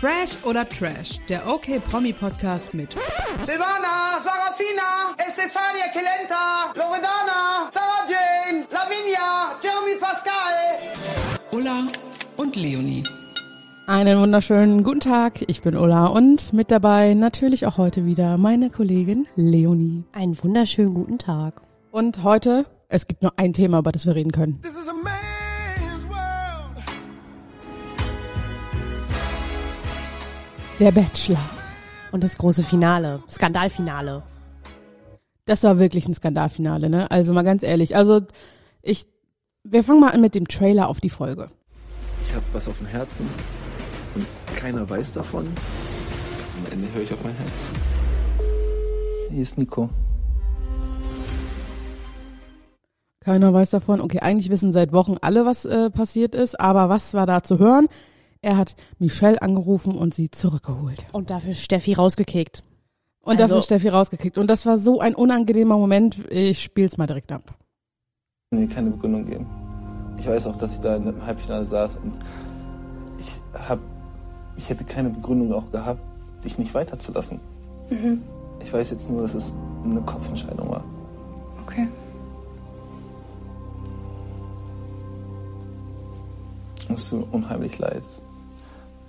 Fresh oder Trash, der OK Promi Podcast mit Silvana, Sarafina, Estefania Kelenta, Loredana, Sarah Jane, Lavinia, Jeremy Pascal. Ulla und Leonie. Einen wunderschönen guten Tag, ich bin Ulla und mit dabei natürlich auch heute wieder meine Kollegin Leonie. Einen wunderschönen guten Tag. Und heute, es gibt nur ein Thema, über das wir reden können. This is a Der Bachelor. Und das große Finale, Skandalfinale. Das war wirklich ein Skandalfinale, ne? Also mal ganz ehrlich, also ich, wir fangen mal an mit dem Trailer auf die Folge. Ich habe was auf dem Herzen und keiner weiß davon. Am Ende höre ich auf mein Herz. Hier ist Nico. Keiner weiß davon. Okay, eigentlich wissen seit Wochen alle, was äh, passiert ist, aber was war da zu hören? Er hat Michelle angerufen und sie zurückgeholt. Und dafür Steffi rausgekickt. Und Also- dafür Steffi rausgekickt. Und das war so ein unangenehmer Moment. Ich spiel's mal direkt ab. Mir keine Begründung geben. Ich weiß auch, dass ich da im Halbfinale saß und ich hab, ich hätte keine Begründung auch gehabt, dich nicht weiterzulassen. Ich weiß jetzt nur, dass es eine Kopfentscheidung war. Okay. Es tut mir unheimlich leid.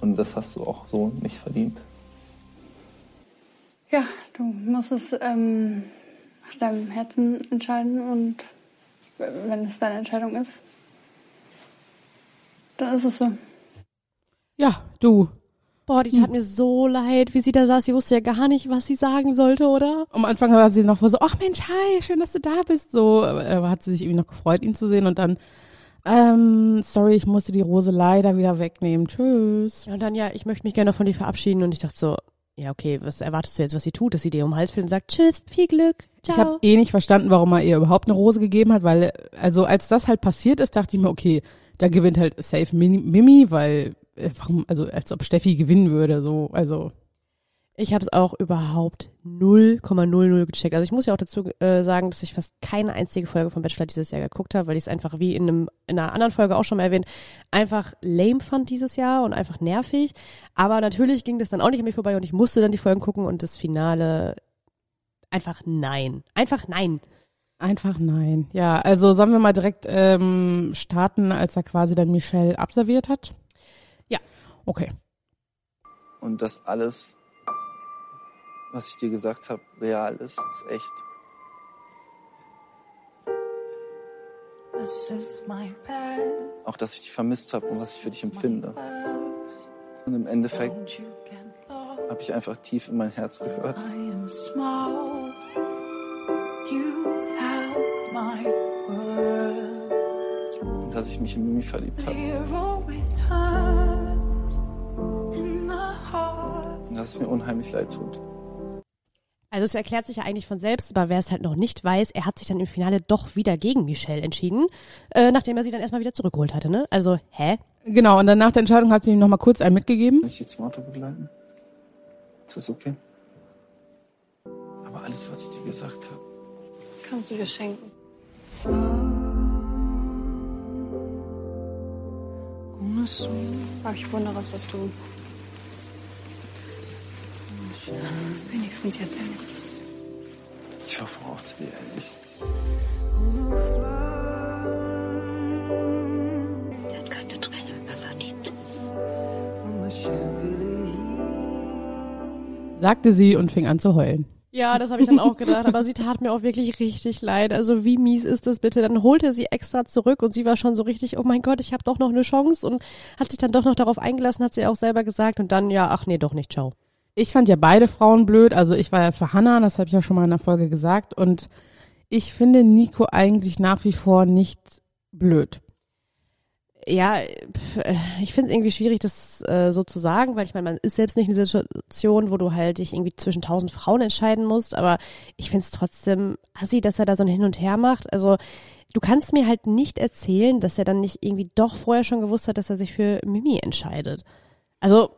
Und das hast du auch so nicht verdient. Ja, du musst es ähm, nach deinem Herzen entscheiden und wenn es deine Entscheidung ist, dann ist es so. Ja, du. Boah, die tat mir so leid, wie sie da saß. Sie wusste ja gar nicht, was sie sagen sollte, oder? Am Anfang war sie noch so, ach Mensch, hi, schön, dass du da bist. So äh, hat sie sich irgendwie noch gefreut, ihn zu sehen und dann, ähm, sorry, ich musste die Rose leider wieder wegnehmen. Tschüss. Ja, und dann, ja, ich möchte mich gerne von dir verabschieden. Und ich dachte so, ja, okay, was erwartest du jetzt, was sie tut? Dass sie dir um den Hals fällt und sagt, tschüss, viel Glück, ciao. Ich habe eh nicht verstanden, warum er ihr überhaupt eine Rose gegeben hat, weil, also als das halt passiert ist, dachte ich mir, okay, da gewinnt halt safe Mimi, weil, äh, warum, also als ob Steffi gewinnen würde, so, also. Ich habe es auch überhaupt 0,00 gecheckt. Also ich muss ja auch dazu äh, sagen, dass ich fast keine einzige Folge von Bachelor dieses Jahr geguckt habe, weil ich es einfach wie in, einem, in einer anderen Folge auch schon mal erwähnt, einfach lame fand dieses Jahr und einfach nervig. Aber natürlich ging das dann auch nicht an mir vorbei und ich musste dann die Folgen gucken und das Finale einfach nein. Einfach nein. Einfach nein. Ja, also sollen wir mal direkt ähm, starten, als er quasi dann Michelle abserviert hat? Ja. Okay. Und das alles, was ich dir gesagt habe, real ist, ist echt. Auch, dass ich dich vermisst habe und was ich für dich empfinde. Und im Endeffekt habe ich einfach tief in mein Herz gehört. Und dass ich mich in Mimi verliebt habe. Und dass es mir unheimlich leid tut. Also es erklärt sich ja eigentlich von selbst, aber wer es halt noch nicht weiß, er hat sich dann im Finale doch wieder gegen Michelle entschieden, äh, nachdem er sie dann erstmal wieder zurückgeholt hatte, ne? Also, hä? Genau, und dann nach der Entscheidung hat sie ihm noch mal kurz einen mitgegeben. Kann ich dich zum Auto begleiten? Ist das okay? Aber alles, was ich dir gesagt habe, Kannst du dir schenken. Aber ich wundere es, dass du wenigstens jetzt ehrlich ich war vorauf zu dir ehrlich. Sie hat keine Tränen mehr verdient. Sagte sie und fing an zu heulen. Ja, das habe ich dann auch gedacht, aber sie tat mir auch wirklich richtig leid. Also wie mies ist das bitte? Dann holte sie extra zurück und sie war schon so richtig, oh mein Gott, ich habe doch noch eine Chance und hat sich dann doch noch darauf eingelassen, hat sie auch selber gesagt und dann, ja, ach nee, doch nicht, ciao. Ich fand ja beide Frauen blöd. Also ich war ja für Hannah, das habe ich ja schon mal in der Folge gesagt. Und ich finde Nico eigentlich nach wie vor nicht blöd. Ja, äh, ich finde es irgendwie schwierig, das äh, so zu sagen, weil ich meine, man ist selbst nicht in einer Situation, wo du halt dich irgendwie zwischen tausend Frauen entscheiden musst, aber ich finde es trotzdem assi, dass er da so ein Hin und Her macht. Also du kannst mir halt nicht erzählen, dass er dann nicht irgendwie doch vorher schon gewusst hat, dass er sich für Mimi entscheidet. Also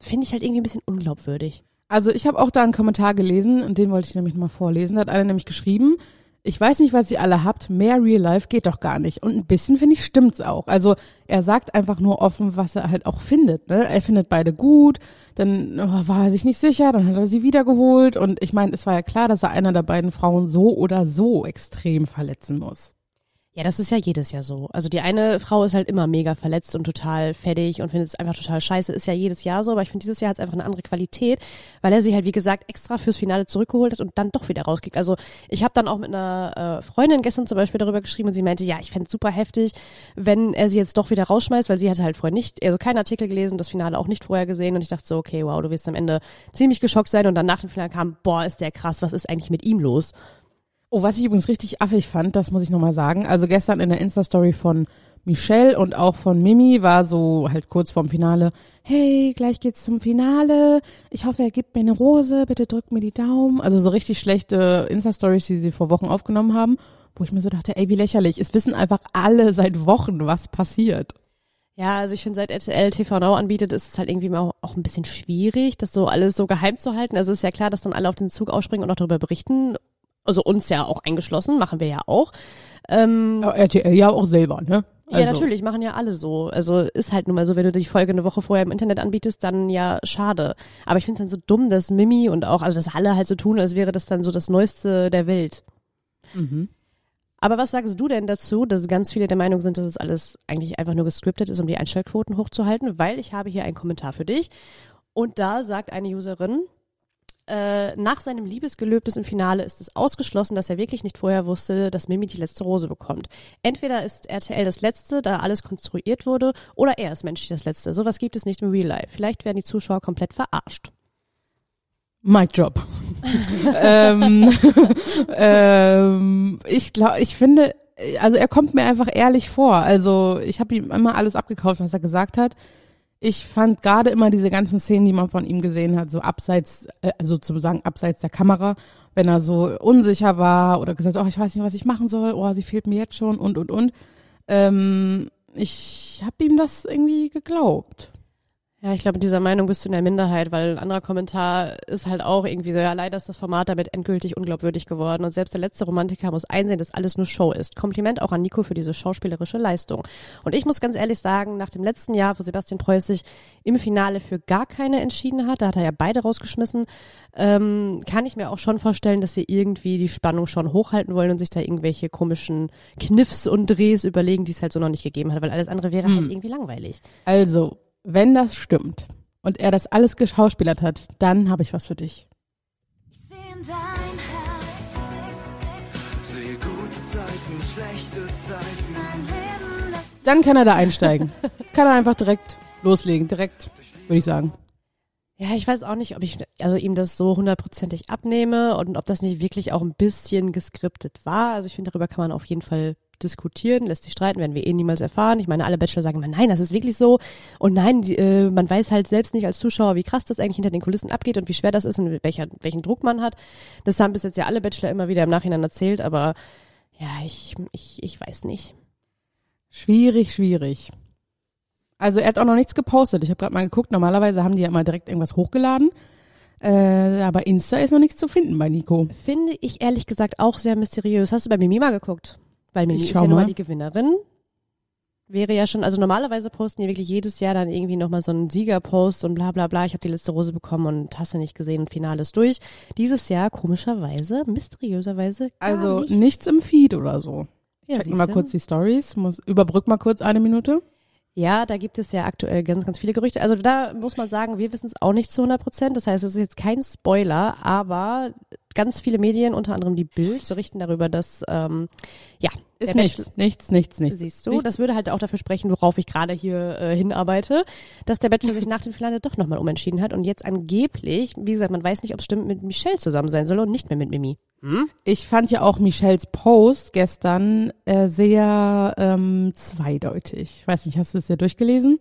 finde ich halt irgendwie ein bisschen unglaubwürdig. Also ich habe auch da einen Kommentar gelesen und den wollte ich nämlich nochmal vorlesen. Da hat einer nämlich geschrieben, ich weiß nicht, was ihr alle habt, mehr Real Life geht doch gar nicht. Und ein bisschen, finde ich, stimmt's auch. Also er sagt einfach nur offen, was er halt auch findet. Ne? Er findet beide gut, dann oh, war er sich nicht sicher, dann hat er sie wiedergeholt. Und ich meine, es war ja klar, dass er einer der beiden Frauen so oder so extrem verletzen muss. Ja, das ist ja jedes Jahr so. Also die eine Frau ist halt immer mega verletzt und total fertig und findet es einfach total scheiße. Ist ja jedes Jahr so, aber ich finde, dieses Jahr hat es einfach eine andere Qualität, weil er sie halt, wie gesagt, extra fürs Finale zurückgeholt hat und dann doch wieder rauskriegt. Also ich habe dann auch mit einer äh, Freundin gestern zum Beispiel darüber geschrieben und sie meinte, ja, ich fände super heftig, wenn er sie jetzt doch wieder rausschmeißt, weil sie hatte halt vorher nicht, also keinen Artikel gelesen, das Finale auch nicht vorher gesehen und ich dachte so, okay, wow, du wirst am Ende ziemlich geschockt sein und dann nach dem Finale kam, boah, ist der krass, was ist eigentlich mit ihm los? Oh, was ich übrigens richtig affig fand, das muss ich nochmal sagen. Also gestern in der Insta-Story von Michelle und auch von Mimi war so halt kurz vorm Finale, hey, gleich geht's zum Finale. Ich hoffe, er gibt mir eine Rose, bitte drückt mir die Daumen. Also so richtig schlechte Insta-Stories, die sie vor Wochen aufgenommen haben, wo ich mir so dachte, ey, wie lächerlich. Es wissen einfach alle seit Wochen, was passiert. Ja, also ich finde, seit RTL TV Now anbietet, ist es halt irgendwie auch, auch ein bisschen schwierig, das so alles so geheim zu halten. Also ist ja klar, dass dann alle auf den Zug ausspringen und auch darüber berichten. Also uns ja auch eingeschlossen, machen wir ja auch. Ähm, Aber RTL ja auch selber, ne? Ja, natürlich, machen ja alle so. Also ist halt nun mal so, wenn du die Folge eine Woche vorher im Internet anbietest, dann ja schade. Aber ich finde es dann so dumm, dass Mimi und auch, also dass alle halt so tun, als wäre das dann so das Neueste der Welt. Mhm. Aber was sagst du denn dazu, dass ganz viele der Meinung sind, dass es alles eigentlich einfach nur gescriptet ist, um die Einstellquoten hochzuhalten? Weil ich habe hier einen Kommentar für dich. Und da sagt eine Userin, äh, nach seinem Liebesgelöbnis im Finale ist es ausgeschlossen, dass er wirklich nicht vorher wusste, dass Mimi die letzte Rose bekommt. Entweder ist RTL das Letzte, da alles konstruiert wurde, oder er ist menschlich das Letzte. Sowas gibt es nicht im Real Life. Vielleicht werden die Zuschauer komplett verarscht. Mic drop. ähm, ähm, ich glaube, ich finde, also er kommt mir einfach ehrlich vor. Also ich habe ihm immer alles abgekauft, was er gesagt hat. Ich fand gerade immer diese ganzen Szenen, die man von ihm gesehen hat, so abseits, äh, also sozusagen abseits der Kamera, wenn er so unsicher war oder gesagt, oh, ich weiß nicht, was ich machen soll, oh, sie fehlt mir jetzt schon und und und. Ähm, ich habe ihm das irgendwie geglaubt. Ja, ich glaube, in dieser Meinung bist du in der Minderheit, weil ein anderer Kommentar ist halt auch irgendwie so, ja, leider ist das Format damit endgültig unglaubwürdig geworden und selbst der letzte Romantiker muss einsehen, dass alles nur Show ist. Kompliment auch an Nico für diese schauspielerische Leistung. Und ich muss ganz ehrlich sagen, nach dem letzten Jahr, wo Sebastian Preuß sich im Finale für gar keine entschieden hat, da hat er ja beide rausgeschmissen, ähm, kann ich mir auch schon vorstellen, dass sie irgendwie die Spannung schon hochhalten wollen und sich da irgendwelche komischen Kniffs und Drehs überlegen, die es halt so noch nicht gegeben hat, weil alles andere wäre halt irgendwie langweilig. Also, wenn das stimmt und er das alles geschauspielert hat, dann habe ich was für dich. Dann kann er da einsteigen. kann er einfach direkt loslegen, direkt, würde ich sagen. Ja, ich weiß auch nicht, ob ich also ihm das so hundertprozentig abnehme und ob das nicht wirklich auch ein bisschen geskriptet war. Also ich finde, darüber kann man auf jeden Fall diskutieren, lässt sich streiten, werden wir eh niemals erfahren. Ich meine, alle Bachelor sagen immer, nein, das ist wirklich so. Und nein, die, äh, man weiß halt selbst nicht als Zuschauer, wie krass das eigentlich hinter den Kulissen abgeht und wie schwer das ist und welcher, welchen Druck man hat. Das haben bis jetzt ja alle Bachelor immer wieder im Nachhinein erzählt, aber ja, ich, ich, ich weiß nicht. Schwierig, schwierig. Also er hat auch noch nichts gepostet. Ich habe gerade mal geguckt, normalerweise haben die ja immer direkt irgendwas hochgeladen. Äh, aber Insta ist noch nichts zu finden bei Nico. Finde ich ehrlich gesagt auch sehr mysteriös. Hast du bei Mimi mal geguckt? Weil Mimi Ich ist ja nun mal die Gewinnerin. Wäre ja schon, also normalerweise posten die wirklich jedes Jahr dann irgendwie nochmal so einen Siegerpost und bla bla bla. Ich habe die letzte Rose bekommen und hast du nicht gesehen und Finale ist durch. Dieses Jahr komischerweise, mysteriöserweise. Also nicht. nichts im Feed oder so. Ja, Checken mal kurz die Stories. Muss, überbrück mal kurz eine Minute. Ja, da gibt es ja aktuell ganz, ganz viele Gerüchte. Also da muss man sagen, wir wissen es auch nicht zu 100 Prozent. Das heißt, es ist jetzt kein Spoiler, aber ganz viele Medien, unter anderem die Bild, berichten darüber, dass, ähm, ja, Ist nichts, nichts, nichts, nichts. Siehst du, Nichts. das würde halt auch dafür sprechen, worauf ich gerade hier äh, hinarbeite, dass der Bachelor sich nach dem Finale doch nochmal umentschieden hat und jetzt angeblich, wie gesagt, man weiß nicht, ob es stimmt, mit Michelle zusammen sein soll und nicht mehr mit Mimi. Ich fand ja auch Michelles Post gestern äh, sehr ähm, zweideutig. Ich weiß nicht, hast du es ja durchgelesen?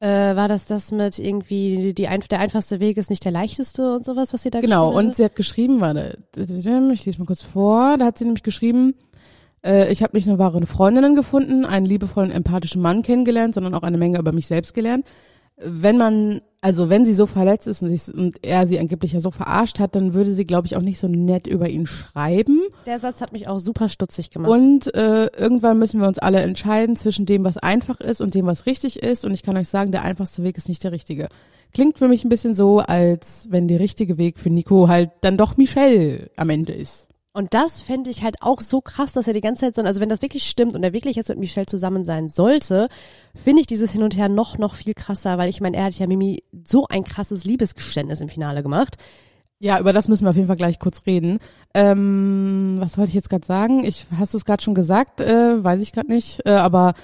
Äh, war das das mit irgendwie, die ein, der einfachste Weg ist nicht der leichteste und sowas, was sie da Genau, geschrieben und sie hat geschrieben, warte, ich lese mal kurz vor, da hat sie nämlich geschrieben, äh, ich habe nicht nur wahre Freundinnen gefunden, einen liebevollen, empathischen Mann kennengelernt, sondern auch eine Menge über mich selbst gelernt. Wenn man also wenn sie so verletzt ist und, sich, und er sie angeblich ja so verarscht hat, dann würde sie, glaube ich, auch nicht so nett über ihn schreiben. Der Satz hat mich auch super stutzig gemacht. Und äh, irgendwann müssen wir uns alle entscheiden zwischen dem, was einfach ist und dem, was richtig ist. Und ich kann euch sagen, der einfachste Weg ist nicht der richtige. Klingt für mich ein bisschen so, als wenn der richtige Weg für Nico halt dann doch Michelle am Ende ist. Und das fände ich halt auch so krass, dass er die ganze Zeit so, also wenn das wirklich stimmt und er wirklich jetzt mit Michelle zusammen sein sollte, finde ich dieses Hin und Her noch, noch viel krasser, weil ich meine, er hat ja Mimi so ein krasses Liebesgeständnis im Finale gemacht. Ja, über das müssen wir auf jeden Fall gleich kurz reden. Ähm, was wollte ich jetzt gerade sagen? Ich hast du es gerade schon gesagt, äh, weiß ich gerade nicht, äh, aber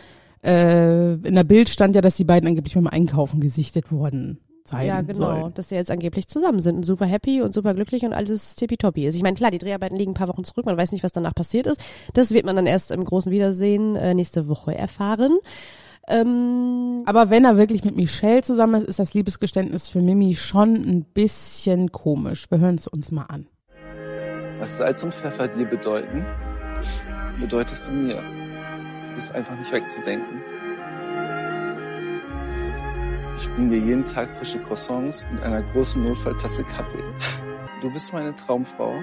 äh, in der Bild stand ja, dass die beiden angeblich beim Einkaufen gesichtet wurden. Sein ja, genau, sollen. dass sie jetzt angeblich zusammen sind und super happy und super glücklich und alles tippitoppi ist. Ich meine, klar, die Dreharbeiten liegen ein paar Wochen zurück, man weiß nicht, was danach passiert ist. Das wird man dann erst im großen Wiedersehen äh, nächste Woche erfahren. Ähm, Aber wenn er wirklich mit Michelle zusammen ist, ist das Liebesgeständnis für Mimi schon ein bisschen komisch. Wir hören es uns mal an. Was Salz und Pfeffer dir bedeuten, bedeutest du mir. Du bist einfach nicht wegzudenken. Ich bringe dir jeden Tag frische Croissants und einer großen Notfalltasse Kaffee. Du bist meine Traumfrau,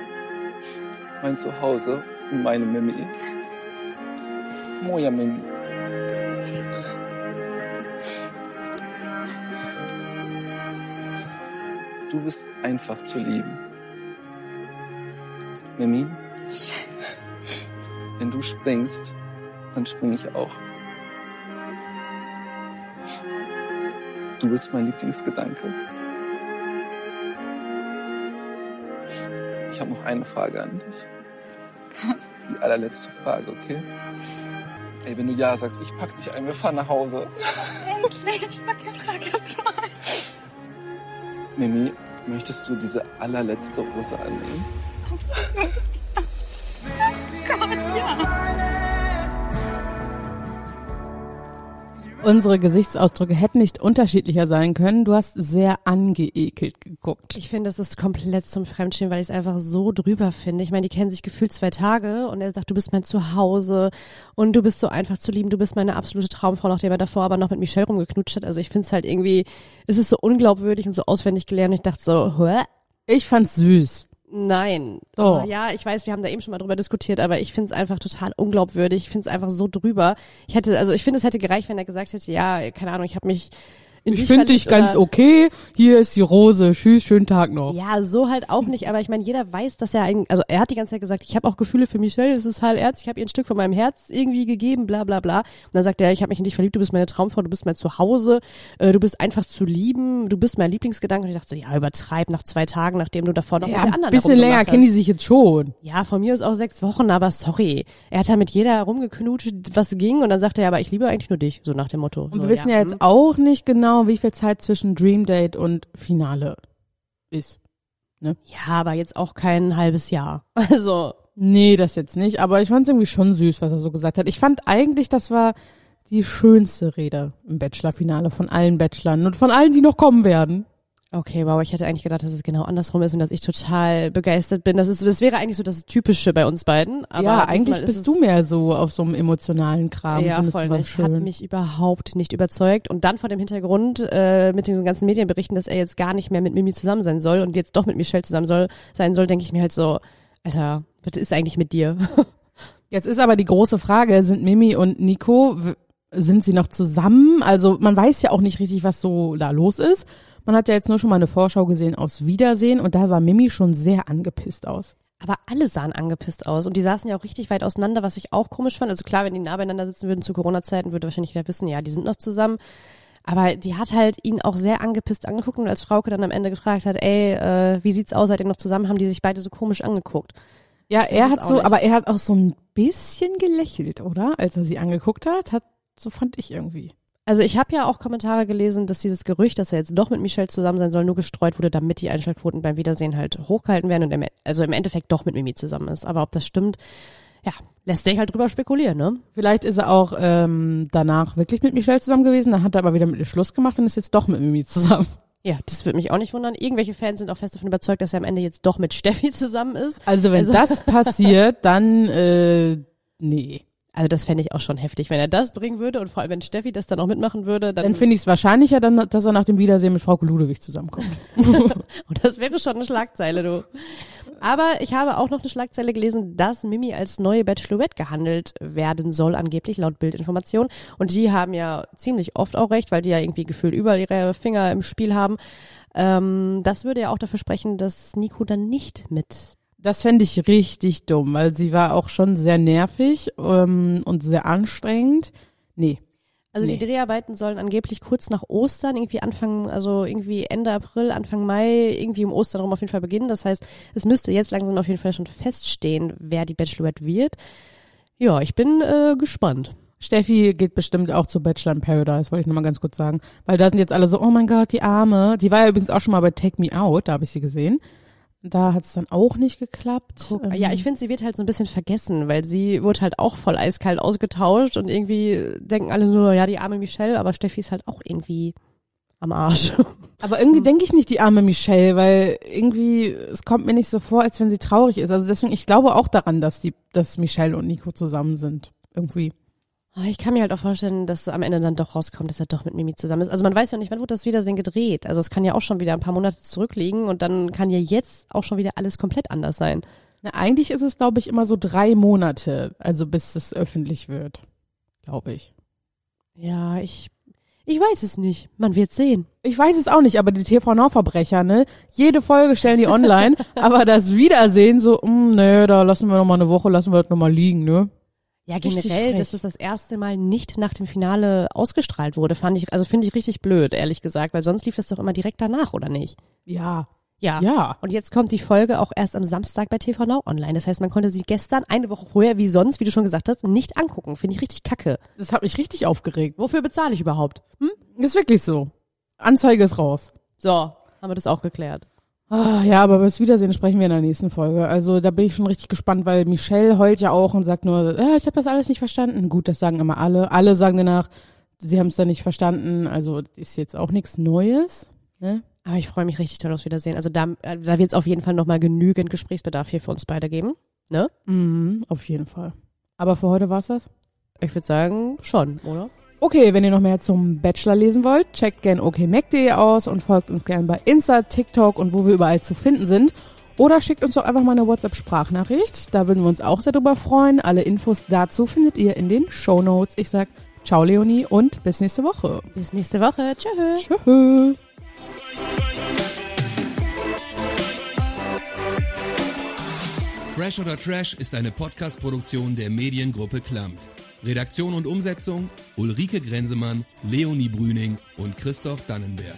mein Zuhause und meine Mimi. Moja Mimi. Du bist einfach zu lieben. Mimi, wenn du springst, dann spring ich auch. Du bist mein Lieblingsgedanke. Ich habe noch eine Frage an dich. Die allerletzte Frage, okay? Ey, wenn du ja sagst, ich pack dich ein, wir fahren nach Hause. Endlich, okay, frag erst mal. Mimi, möchtest du diese allerletzte Rose annehmen? Unsere Gesichtsausdrücke hätten nicht unterschiedlicher sein können. Du hast sehr angeekelt geguckt. ich finde, das ist komplett zum Fremdschämen, weil ich es einfach so drüber finde. Ich meine, die kennen sich gefühlt zwei Tage und er sagt, du bist mein Zuhause und du bist so einfach zu lieben, du bist meine absolute Traumfrau, nachdem er davor aber noch mit Michelle rumgeknutscht hat. Also ich finde es halt irgendwie, es ist so unglaubwürdig und so auswendig gelernt. Ich dachte so, hä? Ich fand's süß. Nein. Oh, ja, ich weiß, wir haben da eben schon mal drüber diskutiert, aber ich finde es einfach total unglaubwürdig. Ich finde es einfach so drüber. Ich hätte, also ich finde, es hätte gereicht, wenn er gesagt hätte, ja, keine Ahnung, ich habe mich in Ich finde dich ganz okay. Hier ist die Rose. Tschüss, schönen Tag noch. Ja, so halt auch nicht, aber ich meine, jeder weiß, dass er ein, also er hat die ganze Zeit gesagt, ich habe auch Gefühle für Michelle, das ist halt Herz, ich habe ihr ein Stück von meinem Herz irgendwie gegeben, bla bla bla. Und dann sagt er, ich habe mich in dich verliebt, du bist meine Traumfrau, du bist mein Zuhause, äh, du bist einfach zu lieben, du bist mein Lieblingsgedanke. Und ich dachte so, ja, übertreib nach zwei Tagen, nachdem du davor noch Ja, mit der ein anderen bisschen länger kennen die sich jetzt schon. Ja, von mir ist auch sechs Wochen, aber sorry. Er hat da mit jeder rumgeknutscht, was ging, und dann sagt er, ja, aber ich liebe eigentlich nur dich, so nach dem Motto. Und so, wir wissen ja, hm. jetzt auch nicht genau, wie viel Zeit zwischen Dream Date und Finale ist. Ja, aber jetzt auch kein halbes Jahr. Also, Nee, das jetzt nicht. Aber ich fand es irgendwie schon süß, was er so gesagt hat. Ich fand eigentlich, das war die schönste Rede im Bachelor-Finale von allen Bachelorn und von allen, die noch kommen werden. Okay, wow, ich hätte eigentlich gedacht, dass es genau andersrum ist und dass ich total begeistert bin. Das ist, das wäre eigentlich so das Typische bei uns beiden. Aber ja, eigentlich ist bist du mehr so auf so einem emotionalen Kram. Ja, voll. du was nicht. Hat schön. mich überhaupt nicht überzeugt. Und dann vor dem Hintergrund äh, mit diesen ganzen Medienberichten, dass er jetzt gar nicht mehr mit Mimi zusammen sein soll und jetzt doch mit Michelle zusammen soll, sein soll, denke ich mir halt so, Alter, was ist eigentlich mit dir? Jetzt ist aber die große Frage, sind Mimi und Nico, sind sie noch zusammen? Also man weiß ja auch nicht richtig, was so da los ist. Man hat ja jetzt nur schon mal eine Vorschau gesehen aus Wiedersehen und da sah Mimi schon sehr angepisst aus. Aber alle sahen angepisst aus und die saßen ja auch richtig weit auseinander, was ich auch komisch fand. Also klar, wenn die nah beieinander sitzen würden zu Corona-Zeiten, würde wahrscheinlich jeder wissen, ja, die sind noch zusammen. Aber die hat halt ihn auch sehr angepisst angeguckt und als Frauke dann am Ende gefragt hat, ey, äh, wie sieht's aus, seid ihr noch zusammen, haben die sich beide so komisch angeguckt. Ja, er hat so, nicht. aber er hat auch so ein bisschen gelächelt, oder? Als er sie angeguckt hat, hat so fand ich irgendwie. Also ich habe ja auch Kommentare gelesen, dass dieses Gerücht, dass er jetzt doch mit Michelle zusammen sein soll, nur gestreut wurde, damit die Einschaltquoten beim Wiedersehen halt hochgehalten werden und im, also im Endeffekt doch mit Mimi zusammen ist. Aber ob das stimmt, ja, lässt sich halt drüber spekulieren, ne? Vielleicht ist er auch ähm, danach wirklich mit Michelle zusammen gewesen, dann hat er aber wieder mit ihr Schluss gemacht und ist jetzt doch mit Mimi zusammen. Ja, das würde mich auch nicht wundern. Irgendwelche Fans sind auch fest davon überzeugt, dass er am Ende jetzt doch mit Steffi zusammen ist. Also wenn Also- das passiert, dann äh, nee. Also das fände ich auch schon heftig, wenn er das bringen würde und vor allem, wenn Steffi das dann auch mitmachen würde, dann, Dann finde ich es wahrscheinlicher, dann, dass er nach dem Wiedersehen mit Frau Ludewig zusammenkommt. Und das wäre schon eine Schlagzeile, du. Aber ich habe auch noch eine Schlagzeile gelesen, dass Mimi als neue Bachelorette gehandelt werden soll, angeblich laut Bildinformation. Und die haben ja ziemlich oft auch recht, weil die ja irgendwie gefühlt überall ihre Finger im Spiel haben. Ähm, das würde ja auch dafür sprechen, dass Nico dann nicht mit. Das fände ich richtig dumm, weil sie war auch schon sehr nervig ähm, und sehr anstrengend. Nee. Also Nee. die Dreharbeiten sollen angeblich kurz nach Ostern, irgendwie Anfang, also irgendwie Ende April, Anfang Mai, irgendwie um Ostern rum auf jeden Fall beginnen. Das heißt, es müsste jetzt langsam auf jeden Fall schon feststehen, wer die Bachelorette wird. Ja, ich bin äh, gespannt. Steffi geht bestimmt auch zu Bachelor in Paradise, wollte ich nochmal ganz kurz sagen. Weil da sind jetzt alle so, oh mein Gott, die Arme. Die war ja übrigens auch schon mal bei Take Me Out, da habe ich sie gesehen. Da hat es dann auch nicht geklappt. Ähm, Ja, ich finde, sie wird halt so ein bisschen vergessen, weil sie wurde halt auch voll eiskalt ausgetauscht und irgendwie denken alle nur, ja, die arme Michelle, aber Steffi ist halt auch irgendwie am Arsch. Aber irgendwie denke ich nicht die arme Michelle, weil irgendwie, es kommt mir nicht so vor, als wenn sie traurig ist. Also deswegen, ich glaube auch daran, dass die, dass Michelle und Nico zusammen sind. Irgendwie. Ah, Ich kann mir halt auch vorstellen, dass am Ende dann doch rauskommt, dass er doch mit Mimi zusammen ist. Also man weiß ja nicht, wann wird das Wiedersehen gedreht. Also es kann ja auch schon wieder ein paar Monate zurückliegen und dann kann ja jetzt auch schon wieder alles komplett anders sein. Na, eigentlich ist es, glaube ich, immer so drei Monate, also bis es öffentlich wird. Glaube ich. Ja, ich, ich weiß es nicht. Man wird sehen. Ich weiß es auch nicht, aber die TV-Now-Verbrecher, ne? Jede Folge stellen die online, aber das Wiedersehen so, mm, ne, da lassen wir noch mal eine Woche, lassen wir das noch mal liegen, ne? Ja, generell, dass es das erste Mal nicht nach dem Finale ausgestrahlt wurde, fand ich, also finde ich richtig blöd, ehrlich gesagt, weil sonst lief das doch immer direkt danach, oder nicht? Ja. Ja. Ja. Und jetzt kommt die Folge auch erst am Samstag bei TV Now online. Das heißt, man konnte sie gestern, eine Woche vorher, wie sonst, wie du schon gesagt hast, nicht angucken. Finde ich richtig kacke. Das hat mich richtig aufgeregt. Wofür bezahle ich überhaupt? Ist wirklich so. Anzeige ist raus. So, haben wir das auch geklärt. Ah, ja, aber über das Wiedersehen sprechen wir in der nächsten Folge. Also da bin ich schon richtig gespannt, weil Michelle heult ja auch und sagt nur, äh, ich habe das alles nicht verstanden. Gut, das sagen immer alle. Alle sagen danach, sie haben es dann nicht verstanden. Also ist jetzt auch nichts Neues. Ne? Aber ich freue mich richtig toll aufs Wiedersehen. Also da, äh, da wird es auf jeden Fall nochmal genügend Gesprächsbedarf hier für uns beide geben. Ne? Mhm, auf jeden Fall. Aber für heute war's das. Ich würde sagen, schon, oder? Okay, wenn ihr noch mehr zum Bachelor lesen wollt, checkt gern okmac.de aus und folgt uns gern bei Insta, TikTok und wo wir überall zu finden sind. Oder schickt uns doch einfach mal eine WhatsApp-Sprachnachricht. Da würden wir uns auch sehr drüber freuen. Alle Infos dazu findet ihr in den Show Notes. Ich sag ciao Leonie und bis nächste Woche. Bis nächste Woche. Tschüss. Tschüss. Fresh oder Trash ist eine Podcast-Produktion der Mediengruppe Klammt. Redaktion und Umsetzung Ulrike Grenzemann, Leonie Brüning und Christoph Dannenberg.